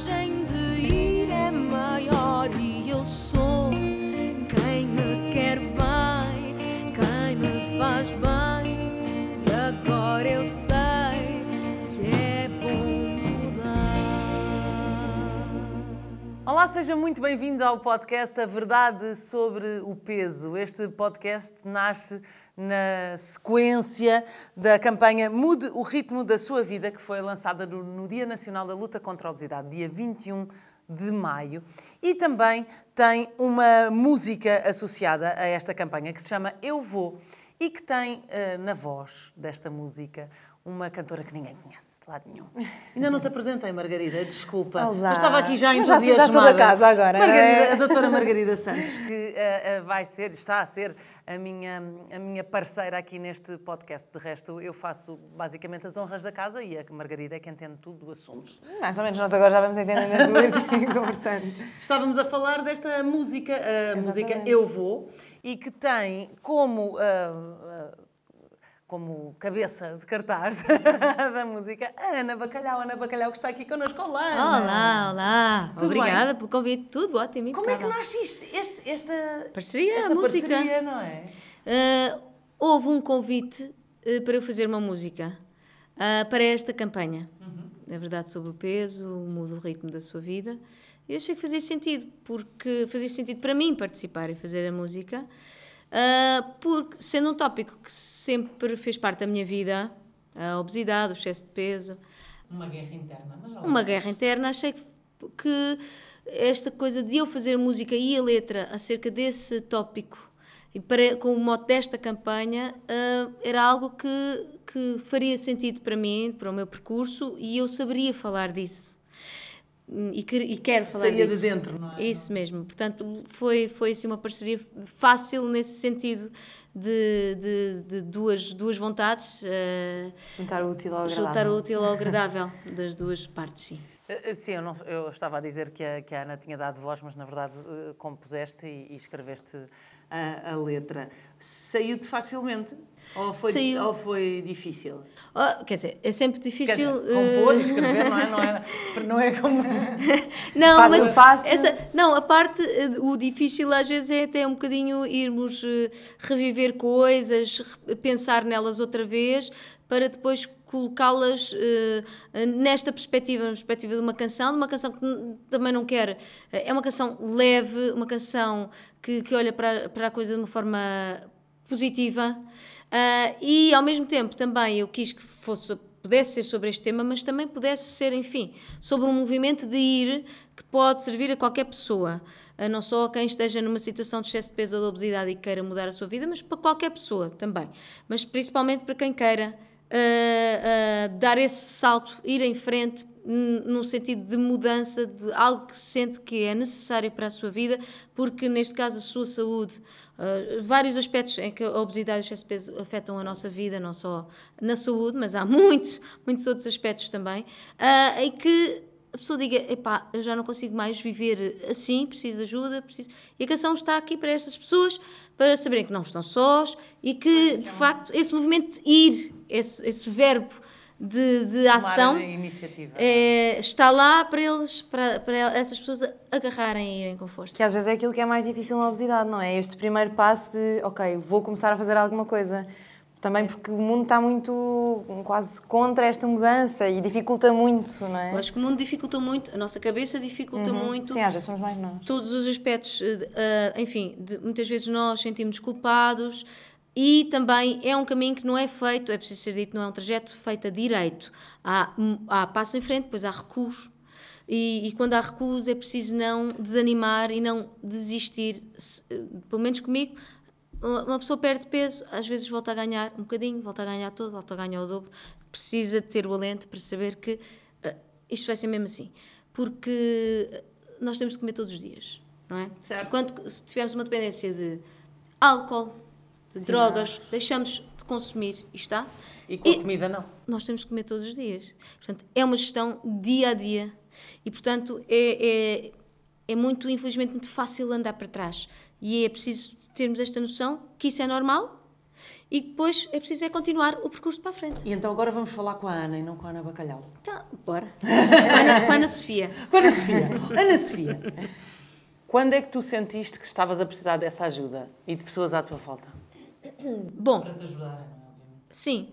coragem de ir é maior e eu sou quem me quer bem, quem me faz bem. E agora eu sei que é bom mudar. Olá, seja muito bem-vindo ao podcast A Verdade sobre o Peso. Este podcast nasce na sequência da campanha Mude o Ritmo da Sua Vida, que foi lançada no, Dia Nacional da Luta contra a Obesidade, dia 21 de maio. E também tem uma música associada a esta campanha que se chama Eu Vou e que tem eh, na voz desta música uma cantora que ninguém conhece. De Lado nenhum. Ainda não te apresentei, Margarida, desculpa. Olá. Mas estava aqui já Eu já já entusiasmada. sou da casa agora, não Margarida, é? a doutora Margarida Santos, que eh, eh, vai ser, está a ser a minha, a minha parceira aqui neste podcast. De resto, eu faço basicamente as honras da casa e a Margarida é que entende tudo do assunto. Mais ou menos, nós agora já vamos entendendo as duas e conversando. Estávamos a falar desta música, a música Eu Vou, e que tem como, ah, como cabeça de cartaz da música a Ana Bacalhau. Ana Bacalhau que está aqui connosco. Olá, Ana. Olá, olá. Tudo Obrigada pelo convite. Tudo ótimo, Como é que impecável. nasce isto, este- esta Parceria, esta música. parceria, não é? Ah, houve um convite ah, para eu fazer uma música ah, para esta campanha. É verdade, sobre o peso, muda o ritmo da sua vida. Eu achei que fazia sentido, porque fazia sentido para mim participar e fazer a música, ah, porque sendo um tópico que sempre fez parte da minha vida, a obesidade, o excesso de peso, Uma guerra interna, mas uma guerra interna, achei que, que esta coisa de eu fazer música e a letra acerca desse tópico e para, com o mote desta campanha ah, era algo que, que faria sentido para mim, para o meu percurso e eu saberia falar disso. E, que- e quero falar de disso. dentro, não é? Isso mesmo. Portanto, foi, foi assim, uma parceria fácil nesse sentido de, de, de duas, duas vontades. ah, Juntar o útil ao agradável. Juntar o útil ao agradável das duas partes, sim. Eh, Sim, eu, não- eu estava a dizer que a, que a Ana tinha dado voz, mas na verdade eh, compuseste e, e escreveste a, a letra. Saiu-te facilmente? Ou foi, Saiu. ou foi difícil? Oh, quer dizer, é sempre difícil. dizer, compor eh, escrever não é, não é, não é como. Não, Fácil, mas fácil. Essa, não, a parte, eh, o difícil às vezes é até um bocadinho irmos eh, reviver coisas, pensar nelas outra vez, para depois colocá-las eh, nesta perspectiva, na perspectiva de uma canção, de uma canção que também não quer. eh, É uma canção leve, uma canção que, que olha para, para a coisa de uma forma positiva ah, e ao mesmo tempo também eu quis que fosse pudesse ser sobre este tema, mas também pudesse ser, enfim, sobre um movimento de ir que pode servir a qualquer pessoa, não só a quem esteja numa situação de excesso de peso ou de obesidade e queira mudar a sua vida, mas para qualquer pessoa também, mas principalmente para quem queira ah, ah, dar esse salto, ir em frente num sentido de mudança de algo que sente que é necessário para a sua vida, porque neste caso a sua saúde, uh, vários aspectos em que a obesidade e o excesso de peso afetam a nossa vida, não só na saúde, mas há muitos, muitos outros aspectos também, uh, em que a pessoa diga, epá, eu já não consigo mais viver assim, preciso de ajuda, preciso... E a canção está aqui para estas pessoas, para saberem que não estão sós e que, de facto, esse movimento de ir, esse, esse verbo de, de ação é, está lá para eles, para, para essas pessoas agarrarem e irem com força. Que às vezes é aquilo que é mais difícil na obesidade, não é? Este primeiro passo de, ok, vou começar a fazer alguma coisa. Também porque o mundo está muito quase contra esta mudança e dificulta muito, não é? Eu acho que o mundo dificulta muito, a nossa cabeça dificulta muito. Sim, às vezes somos mais nós. todos os aspectos, eh, enfim, de- muitas vezes nós sentimos culpados e também é um caminho que não é feito, é preciso ser dito, não é um trajeto feito a direito. Há, há passo em frente, depois há recuos. E, e quando há recuos é preciso não desanimar e não desistir. Se- Pelo menos comigo, uma pessoa perde peso, às vezes volta a ganhar um bocadinho, volta a ganhar todo, volta a ganhar o dobro. Precisa de ter o alento para saber que eh, isto vai ser mesmo assim. Porque eh, nós temos de comer todos os dias, não é? Certo. Enquanto que se tivermos uma dependência de álcool, de drogas, deixamos de consumir e está. E com a comida não. Nós temos de comer todos os dias. Portanto, é uma gestão dia a dia. E, portanto, é, é, é muito, infelizmente, muito fácil andar para trás. E é preciso termos esta noção que isso é normal E depois é preciso é continuar o percurso para a frente. E então agora vamos falar com a Ana e não com a Ana Bacalhau. Tá, bora. Com a Ana, com a Ana Sofia. Com a Ana Sofia. Ana Sofia, quando é que tu sentiste que estavas a precisar dessa ajuda e de pessoas à tua volta? Bom, Para te ajudarem, Sim,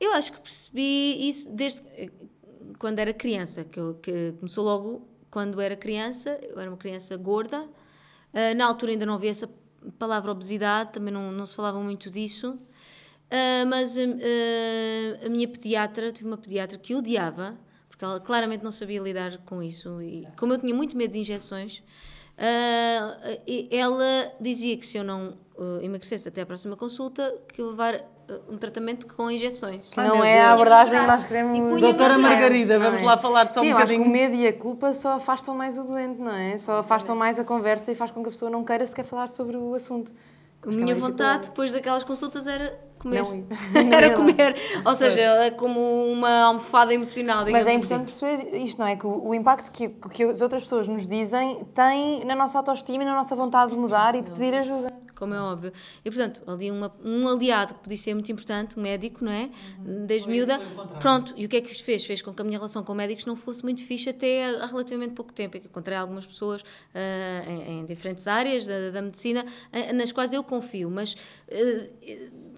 eu acho que percebi isso desde eh, quando era criança, que, eu, que começou logo quando era criança, eu era uma criança gorda, Ah, na altura ainda não havia essa palavra obesidade, também não, não se falava muito disso, Ah, mas ah, a minha pediatra, tive uma pediatra que odiava, porque ela claramente não sabia lidar com isso, e como eu tinha muito medo de injeções, e ela dizia que se eu não ah, emagrecesse até à próxima consulta, que eu levar ah, um tratamento com injeções. Que não é a abordagem que nós queremos. Doutora? Margarida, vamos é? lá falar só Sim, um eu acho que bocadinho. o medo e a culpa só afastam mais o doente, não é? Só afastam mais a conversa e faz com que a pessoa não queira sequer falar sobre o assunto. A que é minha uma vontade depois daquelas consultas era comer. Era comer. Ou seja, é como uma almofada emocional, Mas é assim. importante perceber isto, não é? Que o, o impacto que, que as outras pessoas nos dizem tem na nossa autoestima e na nossa vontade de mudar e de pedir ajuda. Como é óbvio. E, portanto, ali uma, um aliado que podia ser muito importante, um médico, não é? Desde miúda. Pronto, e o que é que isto fez? Fez com que a minha relação com médicos não fosse muito fixe até há relativamente pouco tempo. É que encontrei algumas pessoas ah, em, em diferentes áreas da, da medicina ah, nas quais eu confio, mas.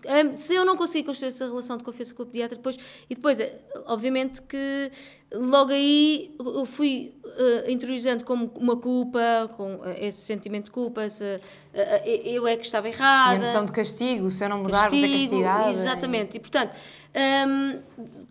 ah, se eu não conseguir construir essa relação de confiança com o pediatra depois e depois obviamente que logo aí eu fui eh, interiorizando como uma culpa com eh, esse sentimento de culpa essa, eh, eu é que estava E a errada noção de castigo, se eu não mudar, vou ser castigo, castigada. exatamente. E, portanto, hum,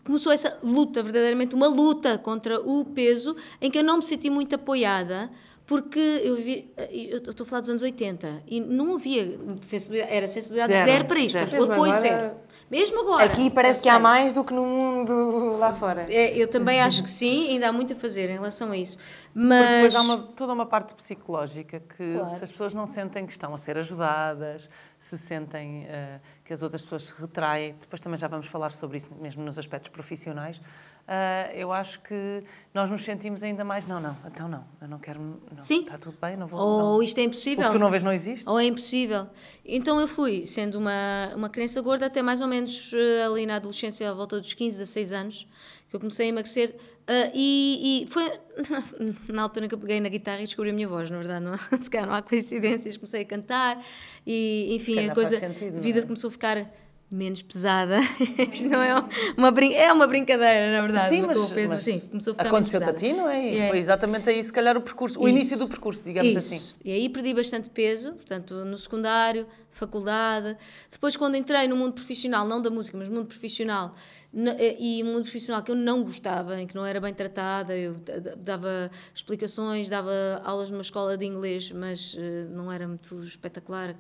começou essa luta, verdadeiramente uma luta contra o peso, em que eu não me senti muito apoiada, porque eu vivi, eu estou a falar dos anos 80, e não havia sensibilidade, era sensibilidade Zero, zero, para isto, zero. apoio zero. Mesmo agora. Aqui parece que há mais do que no mundo lá fora. É, eu também acho que sim, ainda há muito a fazer em relação a isso. Porque Mas. depois há uma, toda uma parte psicológica que Claro. se as pessoas não sentem que estão a ser ajudadas, se sentem eh, que as outras pessoas se retraem, depois também já vamos falar sobre isso mesmo nos aspectos profissionais, eh, eu acho que nós nos sentimos ainda mais, não, não, então não, eu não quero, não, Sim. está tudo bem, não vou, Ou não. isto é O impossível. que tu não vês não existe. Ou é impossível. Então eu fui, sendo uma, uma criança gorda, até mais ou menos eh, ali na adolescência, à volta dos 15, 16 anos, que eu comecei a emagrecer. eh, e, e foi na altura que eu peguei na guitarra e descobri a minha voz, na verdade. Não, se calhar não há coincidências. Comecei a cantar e, enfim, a coisa, sentido, a vida é? começou a ficar menos pesada. Isto não é uma, brin é uma brincadeira, na verdade. Sim, mas, o peso, mas sim, começou a ficar aconteceu-te a ti, não é? É. foi exatamente aí, se calhar, o percurso, o início Isso. do percurso, digamos Isso. assim. E aí perdi bastante peso, portanto, no secundário, faculdade. Depois, quando entrei no mundo profissional, não da música, mas no mundo profissional, eh, e um mundo profissional que eu não gostava, em que não era bem tratada, eu dava explicações, dava aulas numa escola de inglês, mas eh, não era muito espetacular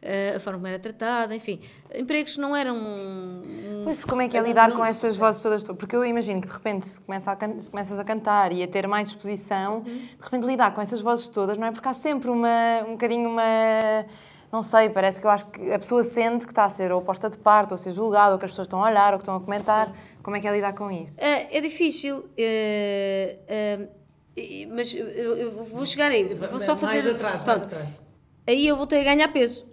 eh, a forma como era tratada, enfim, empregos não eram. Pois, como é que é lidar com essas vozes todas? Porque eu imagino que de repente se, começa a se começas a cantar e a ter mais exposição, de repente lidar com essas vozes todas, não é? Porque há sempre uma, um bocadinho uma. Não sei, parece que eu acho que a pessoa sente que está a ser ou posta de parte, ou a ser julgada, ou que as pessoas estão a olhar, ou que estão a comentar. Como é que é lidar com isso? É, é difícil, é, é, mas eu, eu vou chegar aí, vou só fazer. pronto. Aí eu voltei a ganhar peso.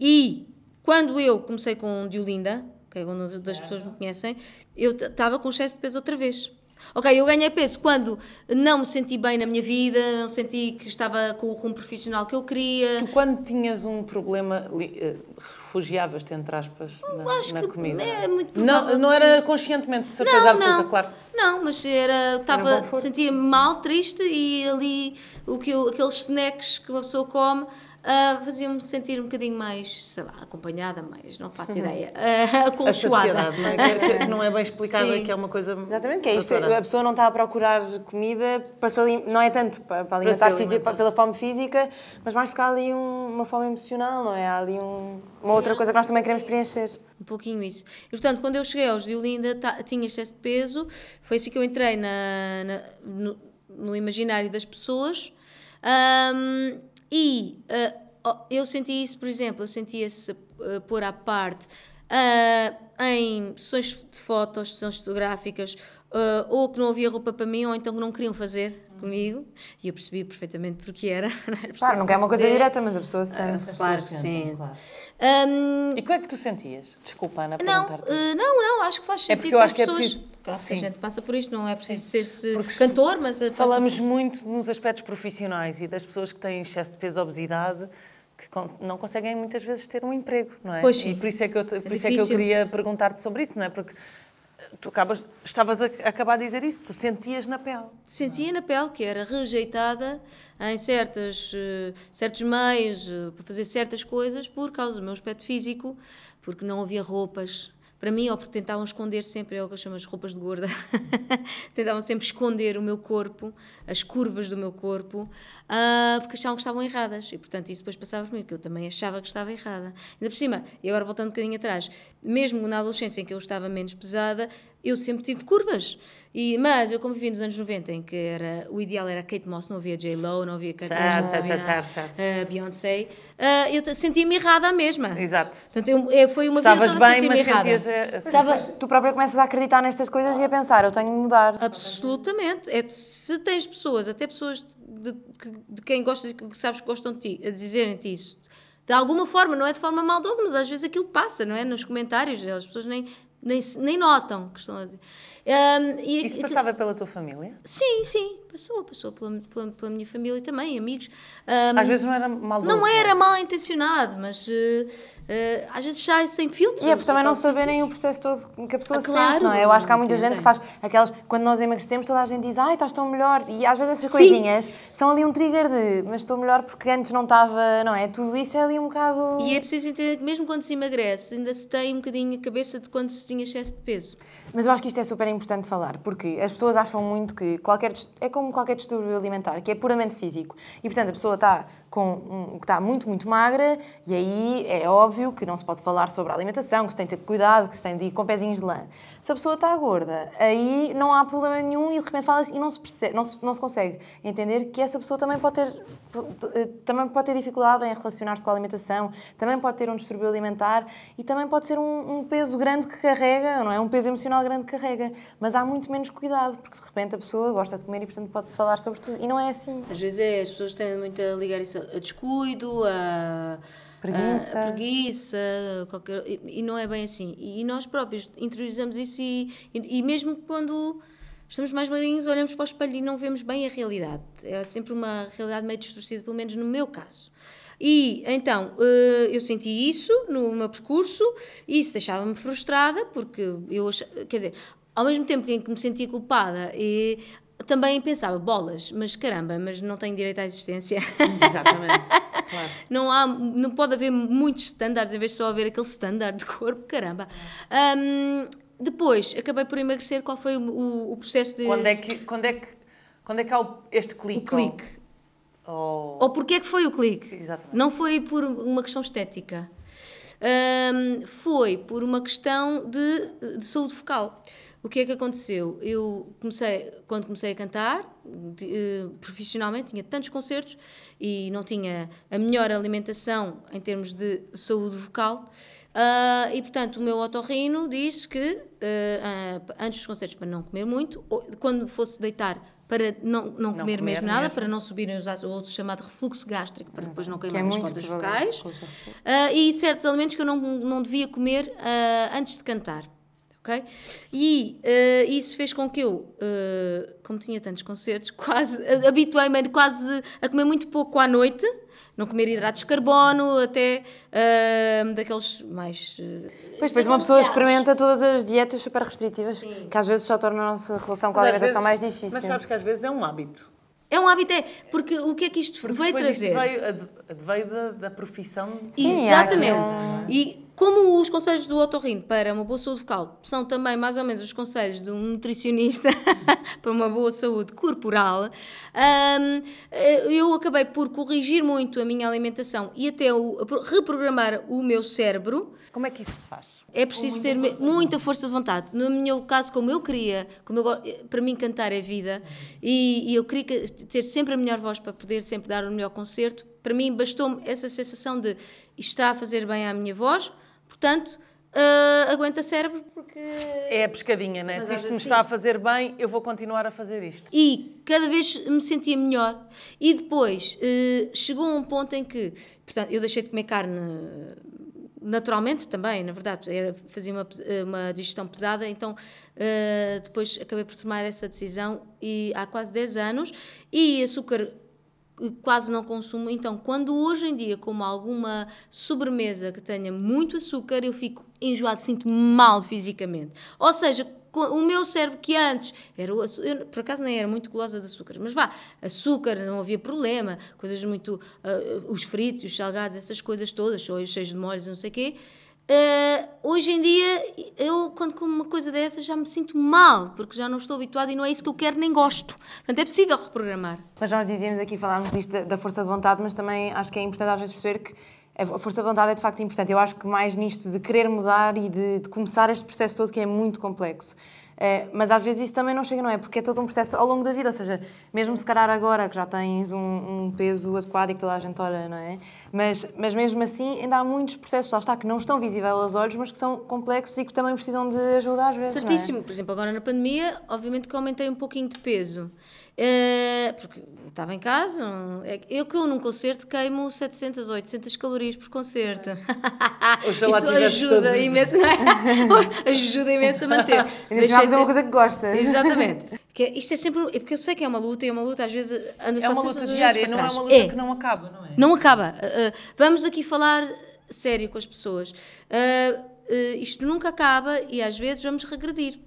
E quando eu comecei com Diolinda, que é quando das pessoas me conhecem, eu estava com excesso de peso outra vez. Ok, eu ganhei peso quando não me senti bem na minha vida, não senti que estava com o rumo profissional que eu queria. Tu, quando tinhas um problema, eh, refugiavas-te, entre aspas, na, na comida? é muito não, provável não era conscientemente, de certeza absoluta, claro. Não, mas era, estava, sentia-me mal, triste e ali o que eu, aqueles snacks que uma pessoa come ah, faziam-me sentir um bocadinho mais, sei lá, acompanhada, mais, não faço ideia, ah, A aconchoada. saciedade, não é? Que- não é bem explicada, que é uma coisa... Exatamente, que é isto. doutora. A pessoa não está a procurar comida para se alim- não é tanto para, para alimentar, fisi- alimentar. pela fome física, mas mais há ali um- uma fome emocional, não é? Há ali um- uma outra coisa que nós também queremos preencher. Um pouquinho isso. E, portanto, quando eu cheguei aos de Olinda, tinha excesso de peso, foi assim que eu entrei na, na- no, no imaginário das pessoas. Ahm, e ah, oh, eu senti isso, por exemplo, eu sentia-se ah, pôr à parte ah, em sessões de fotos, sessões fotográficas, ah, ou que não havia roupa para mim, ou então que não queriam fazer comigo. E eu percebi perfeitamente porque era. não era Claro, nunca é uma coisa direta, mas a pessoa sente. As Claro pessoas que sentem, sim. claro. Hum, E como é que tu sentias? Desculpa, Ana, não, perguntar-te. eh, não, não, acho que faz É sentido. porque eu para acho que é as pessoas. preciso- Claro que a gente passa por isto, não é preciso ser-se cantor, mas eh, Falamos muito nos aspectos profissionais e das pessoas que têm excesso de peso, obesidade, que não conseguem muitas vezes ter um emprego, não é? Pois sim. E por isso é que eu, por isso é que eu queria perguntar-te sobre isso, não é? Porque eh, tu acabas, estavas a, acabar de dizer isso, tu sentias na pele. sentia na pele que era rejeitada em certas, eh, certos meios para fazer certas coisas por causa do meu aspecto físico, porque não havia roupas. Para mim, ou porque tentavam esconder sempre, é o que eu chamo as roupas de gorda, tentavam sempre esconder o meu corpo, as curvas do meu corpo, ah, porque achavam que estavam erradas. E, portanto, isso depois passava por mim, porque eu também achava que estava errada. Ainda por cima, e agora voltando um bocadinho atrás, mesmo na adolescência em que eu estava menos pesada, eu sempre tive curvas. E, mas eu como vivi nos anos 90, em que era, o ideal era Kate Moss, não havia J-Lo, não havia Kardashian, Certo, não certo, havia certo, ah, Beyoncé, ah, eu sentia-me errada à mesma. Exato. Portanto, eu, é, foi uma Estavas vida bem, mas errada. sentias eh, assim. Estava Tu própria começas a acreditar nestas coisas e a pensar, eu tenho de mudar. absolutamente. É, se tens pessoas, até pessoas de, de quem gostas e que sabes que gostam de ti, a dizerem-te isso, de alguma forma, não é de forma maldosa, mas às vezes aquilo passa, não é? Nos comentários, as pessoas nem, nem, nem notam que estão a dizer. Ahm, e Isso passava pela tua família? Sim, sim, passou, passou pela, pela, pela minha família também, amigos. Ahm, Às vezes não era maldoso. não era mal intencionado, mas eh, eh, às vezes sai sem filtros. E é por também não saberem o processo todo que a pessoa Ah, sente, claro. não é? Eu acho que há muita gente que faz aquelas. Quando nós emagrecemos, toda a gente diz, ai, estás tão melhor. E às vezes essas Sim. coisinhas são ali um trigger de, mas estou melhor porque antes não estava, não é? Tudo isso é ali um bocado. E é preciso entender que mesmo quando se emagrece, ainda se tem um bocadinho a cabeça de quando se tinha excesso de peso. Mas eu acho que isto é super importante falar, porque as pessoas acham muito que qualquer é como qualquer distúrbio alimentar, que é puramente físico. E portanto a pessoa está com um, está muito muito magra e aí é óbvio que não se pode falar sobre a alimentação, que se tem de ter cuidado, que se tem de ir com pezinhos de lã. Se a pessoa está gorda, aí não há problema nenhum e de repente fala-se e não se, percebe, não, se, não se consegue entender que essa pessoa também pode ter eh, também pode ter dificuldade em relacionar-se com a alimentação, também pode ter um distúrbio alimentar e também pode ser um, um peso grande que carrega, não é? Um peso emocional grande que carrega. Mas há muito menos cuidado, porque de repente a pessoa gosta de comer e, portanto, pode-se falar sobre tudo. E não é assim. Às vezes é, as pessoas têm muito a ligar isso a descuido, a Preguiça. a preguiça qualquer, e, e não é bem assim. E, nós próprios interiorizamos isso e, e, e mesmo quando estamos mais magrinhos, olhamos para o espelho e não vemos bem a realidade. É sempre uma realidade meio distorcida, pelo menos no meu caso. E então eh, eu senti isso no meu percurso e isso deixava-me frustrada porque eu quer dizer, ao mesmo tempo em que me sentia culpada e também pensava, bolas, mas caramba, mas não tenho direito à existência. Exatamente. claro. Não, há, não pode haver muitos standards em vez de só haver aquele standard de corpo, caramba. Hum, depois, acabei por emagrecer. Qual foi o, o- o processo de. Quando é que, quando é que, quando é que há este clique? o clique? Ou- Ou porquê é que foi o clique? Exatamente. Não foi por uma questão estética. Hum, foi por uma questão de, de saúde focal. O que é que aconteceu? Eu comecei, quando comecei a cantar, de- eh, profissionalmente, tinha tantos concertos e não tinha a melhor alimentação em termos de saúde vocal. Ah, e, portanto, o meu otorrino disse que, ah, antes dos concertos, para não comer muito, ou quando fosse deitar, para não, não, comer, comer mesmo nada, mesmo. para não subirem os ácidos, ou o chamado refluxo gástrico, para depois não Que é queimar as cordas vocais. Ah, e certos alimentos que eu não, não devia comer ah, antes de cantar. Ok? E ah, isso fez com que eu, ah, como tinha tantos concertos, quase habituei-me quase a comer muito pouco à noite, não comer hidratos de carbono, até ah, daqueles mais. Pois, depois uma pessoa experimenta todas as dietas super restritivas, que às vezes só tornam a nossa relação com a alimentação mais difícil. Mas sabes que às vezes é um hábito. É um hábito, é. Porque o que é que isto Porque veio depois isto trazer? Veio, adveio da, da profissão. Sim, Exatamente. um- E como os conselhos do otorrino para uma boa saúde vocal são também mais ou menos os conselhos de um nutricionista para uma boa saúde corporal, hum, eu acabei por corrigir muito a minha alimentação e até o- reprogramar o meu cérebro. Como é que isso se faz? É preciso ter me- muita força de vontade. No meu caso, como eu queria, como eu, para mim cantar é vida, e, e eu queria que- ter sempre a melhor voz para poder sempre dar o melhor concerto, para mim bastou-me essa sensação de isto está a fazer bem à minha voz, portanto, ah, aguenta cérebro porque. É a pescadinha, né? Mas Se isto me vezes está a fazer bem, eu vou continuar a fazer isto. E cada vez me sentia melhor. E depois eh, chegou a um ponto em que, portanto, eu deixei de comer carne naturalmente também, na verdade, era, fazia uma, uma digestão pesada, então eh, depois acabei por tomar essa decisão e há quase 10 anos e açúcar eh, quase não consumo, então quando hoje em dia como alguma sobremesa que tenha muito açúcar, eu fico enjoado, sinto-me mal fisicamente. Ou seja, o meu cérebro que antes era o por acaso nem era muito gulosa de açúcar, mas vá, açúcar não havia problema, coisas muito, ah, os fritos, os salgados, essas coisas todas, cheios de molhos, não sei o quê. Ah, hoje em dia, eu quando como uma coisa dessas já me sinto mal, porque já não estou habituada e não é isso que eu quero nem gosto. Portanto, é possível reprogramar. Mas nós dizíamos aqui, falámos disto da força de vontade, mas também acho que é importante às vezes perceber que a força de vontade é de facto importante. Eu acho que mais nisto de querer mudar e de, de começar este processo todo que é muito complexo. Eh, mas às vezes isso também não chega, não é? Porque é todo um processo ao longo da vida, ou seja, mesmo se calhar agora que já tens um, um peso adequado e que toda a gente olha, não é? Mas, mas mesmo assim ainda há muitos processos, lá está, que não estão visíveis aos olhos, mas que são complexos e que também precisam de ajuda às vezes, é? Certíssimo. Por exemplo, agora na pandemia, obviamente que aumentei um pouquinho de peso. Eh, porque estava em casa, não- é eu que eu num concerto queimo 700 ou 800 calorias por concerto. Isso ajuda todos- imenso, não é? ajuda imenso a manter. Ainda Deixei já fazer uma coisa que gostas. Exatamente. Que é- isto é sempre. É porque eu sei que é uma luta e é uma luta, às vezes anda-se É uma para luta diária, não é uma luta que não acaba, não é? Não acaba. Uh, uh, vamos aqui falar sério com as pessoas. Uh, uh, isto nunca acaba e às vezes vamos regredir.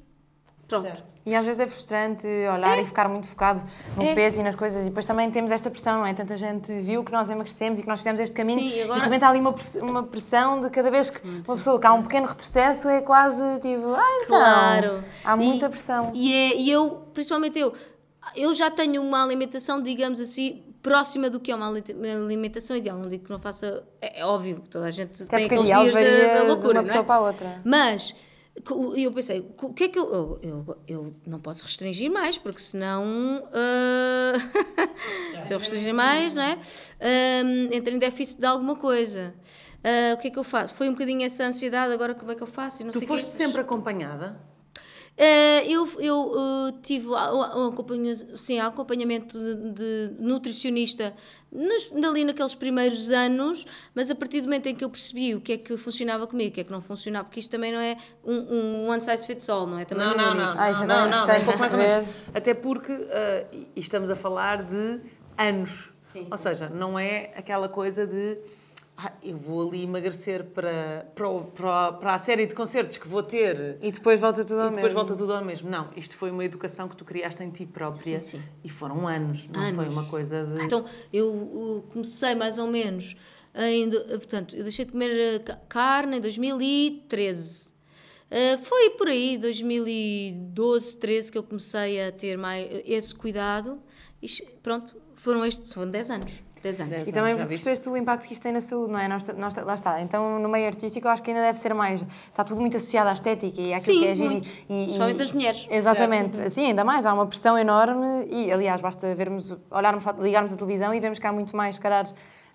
Pronto. E às vezes é frustrante olhar e ficar muito focado no É. peso e nas coisas. E depois também temos esta pressão, não é? Tanta gente viu que nós emagrecemos e que nós fizemos este caminho. Sim, e agora- E de repente há ali uma, uma pressão de cada vez que uma pessoa que há um pequeno retrocesso é quase tipo, ah, então. Claro. Há E- muita pressão. E, é- e eu, principalmente eu, eu já tenho uma alimentação, digamos assim, próxima do que é uma ali- uma alimentação ideal. Não digo que não faça. É, é óbvio, toda a gente Até tem aqueles dias da, da de loucura. uma não é? pessoa para a outra. Mas co- eu pensei, o que é que eu. Eu, eu, eu não posso restringir mais, porque senão. ah, se eu restringir mais, não é? Entro em déficit de alguma coisa. Ah, o que é que eu faço? Foi um bocadinho essa ansiedade, agora como é que eu faço? E Tu foste sempre acompanhada? Eh, eu eu eh, tive um, acompanha- sim, acompanhamento de, de nutricionista nos, ali naqueles primeiros anos, mas a partir do momento em que eu percebi o que é que funcionava comigo, o que é que não funcionava, porque isto também não é um, um one size fits all, não é? Também Não, é não, não. Ah, isso é não, tão não, importante um pouco mais ou menos. perceber. Até porque ah, e estamos a falar de anos. Sim, Ou sim. seja, não é aquela coisa de "Ah, eu vou ali emagrecer para, para, para, para a série de concertos que vou ter E depois volta tudo ao e depois mesmo. volta tudo ao mesmo. Não, isto foi uma educação que tu criaste em ti própria Sim, sim. e foram anos, não foi Anos. uma coisa de. Então, eu comecei mais ou menos em, uh, portanto, eu deixei de comer ca- carne em 2013. Uh, foi por aí, 2012, 13, que eu comecei a ter mais esse cuidado. E pronto, foram estes, foram 10 anos. 10 anos. Dez E também percebeste o impacto que isto tem na saúde, não é? Nós, nós, lá está. Então, no meio artístico, eu acho que ainda deve ser mais. Está tudo muito associado à estética e àquilo Sim, que é giro. Principalmente as mulheres. Exatamente. Assim, ainda mais. Há uma pressão enorme e, aliás, basta vermos, olharmos, ligarmos a televisão e vemos que há muito mais, se calhar.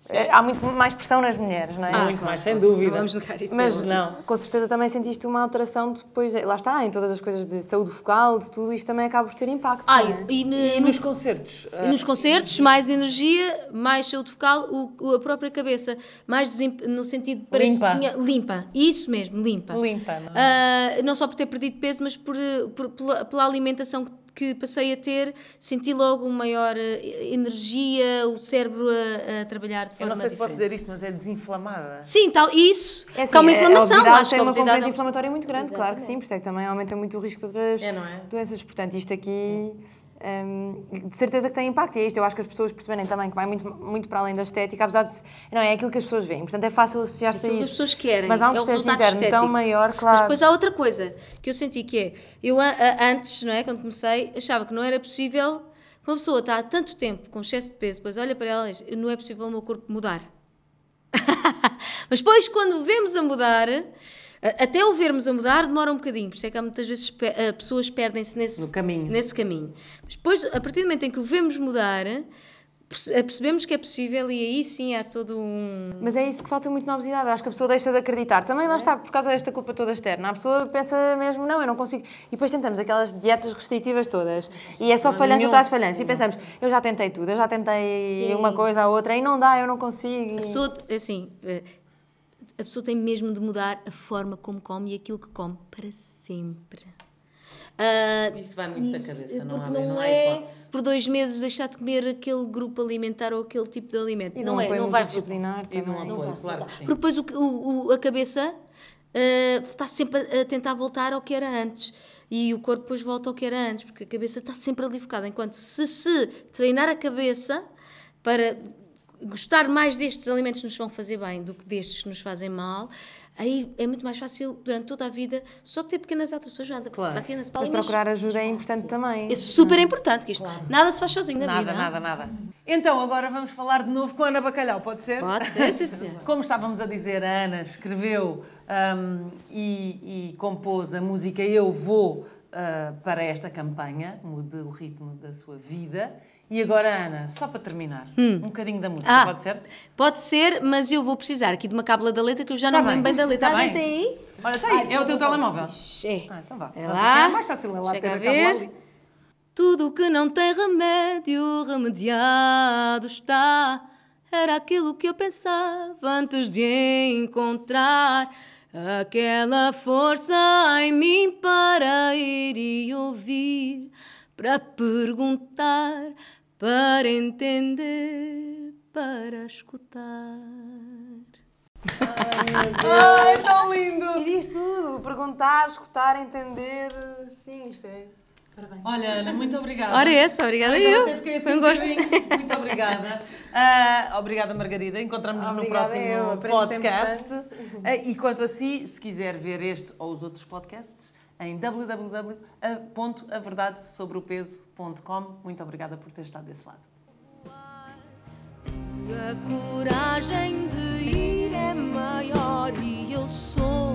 Eh, Há muito mais pressão nas mulheres, não é? Ah, Muito mais, sem Não dúvida. vamos negar isso. Mas é não. com certeza também sentiste uma alteração depois, lá está, em todas as coisas de saúde focal, de tudo isto também acaba por ter impacto. Ah, é? e, ne- E nos concertos? E nos concertos, mais energia, mais saúde focal, o, o- a própria cabeça, mais desemp- no sentido parece Limpa. tinha- limpa. Isso mesmo, limpa. Limpa, não é? Ah, não só por ter perdido peso, mas por, por- pela, pela alimentação que, que passei a ter, senti logo uma maior eh, energia, o cérebro a, a trabalhar de Eu forma não sei se posso diferente. dizer isto, mas é desinflamada. Sim, tal, isso. É assim, que uma a- inflamação, a acho que tem a uma componente é- inflamatória muito grande, claro que Exatamente. sim, por isso é que também aumenta muito o risco de outras É, não é? doenças. Portanto, isto aqui, hum, de certeza que tem impacto. E é isto, eu acho que as pessoas perceberem também que vai muito, muito para além da estética, apesar de. Não, é aquilo que as pessoas veem. Portanto, é fácil associar-se a Aquilo isso. as pessoas querem. Mas há um é processo interno tão estético. maior, claro. Mas depois há outra coisa que eu senti que é, eu a- a- antes, não é, quando comecei, achava que não era possível, uma pessoa está há tanto tempo com excesso de peso, depois olha para ela e diz, não é possível o meu corpo mudar. Mas depois, quando vemos a mudar, a- até o vermos a mudar, demora um bocadinho. Por isso é que há muitas vezes eh, pessoas perdem-se nesse, caminho. nesse caminho. Mas depois, a partir do momento em que o vemos mudar, perce- percebemos que é possível e aí sim há todo um. Mas é isso que falta muito na obesidade. Eu acho que a pessoa deixa de acreditar. Também lá está, por causa desta culpa toda externa. A pessoa pensa mesmo, não, eu não consigo. E depois tentamos aquelas dietas restritivas todas. E é só falhança nenhum. atrás falhança. E pensamos, eu já tentei tudo, eu já tentei Sim. uma coisa, a outra, e não dá, eu não consigo. A pessoa, assim, eh, a pessoa tem mesmo de mudar a forma como come e aquilo que come para sempre. Ah, Isso vai muito da cabeça, não há não, não é hipótese. por dois meses deixar de comer aquele grupo alimentar ou aquele tipo de alimento. E não, não é, apoio não vai multidisciplinar E de um também. apoio, claro que sim. Porque depois o, o- a cabeça ah, está sempre a, a tentar voltar ao que era antes. E o corpo depois volta ao que era antes, porque a cabeça está sempre ali focada. Enquanto se se treinar a cabeça para gostar mais destes alimentos que nos vão fazer bem do que destes que nos fazem mal, aí é muito mais fácil durante toda a vida só ter pequenas alterações. Joana, Claro. para pequenas Mas procurar ajuda é importante também. É super importante que isto nada se faz sozinho na Nada, vida. nada, nada. Então, agora vamos falar de novo com a Ana Bacalhau, pode ser? Pode ser, sim. Como estávamos a dizer, a Ana escreveu hum, e, e compôs a música Eu Vou ah, para esta campanha, mude o ritmo da sua vida. E agora, Ana, só para terminar, um bocadinho da música, Ah, pode ser? Pode ser, mas eu vou precisar aqui de uma cábula da letra que eu já Tá não lembro bem da letra. tá Alguém bem. tem aí? Olha, está aí, é o teu telemóvel. É. Ah, então vá. É Pode lá. ser mais fácil, é lá Chega ter a ver. ali. Tudo que não tem remédio, remediado está. Era aquilo que eu pensava antes de encontrar aquela força em mim para ir e ouvir, para perguntar, para entender, para escutar. Ai, tão lindo! E diz tudo, perguntar, escutar, entender. Sim, isto é. Parabéns. Olha, Ana, muito obrigada. Ora, essa, obrigada Agora eu. assim Foi um gosto. Muito obrigada. Ah, obrigada, Margarida. Encontramos-nos no próximo eu. Podcast. Ah, e quanto a si, se quiser ver este ou os outros podcasts, em www.averdadesobreopeso.com. Muito obrigada por ter estado desse lado. A coragem de ir é maior e eu sou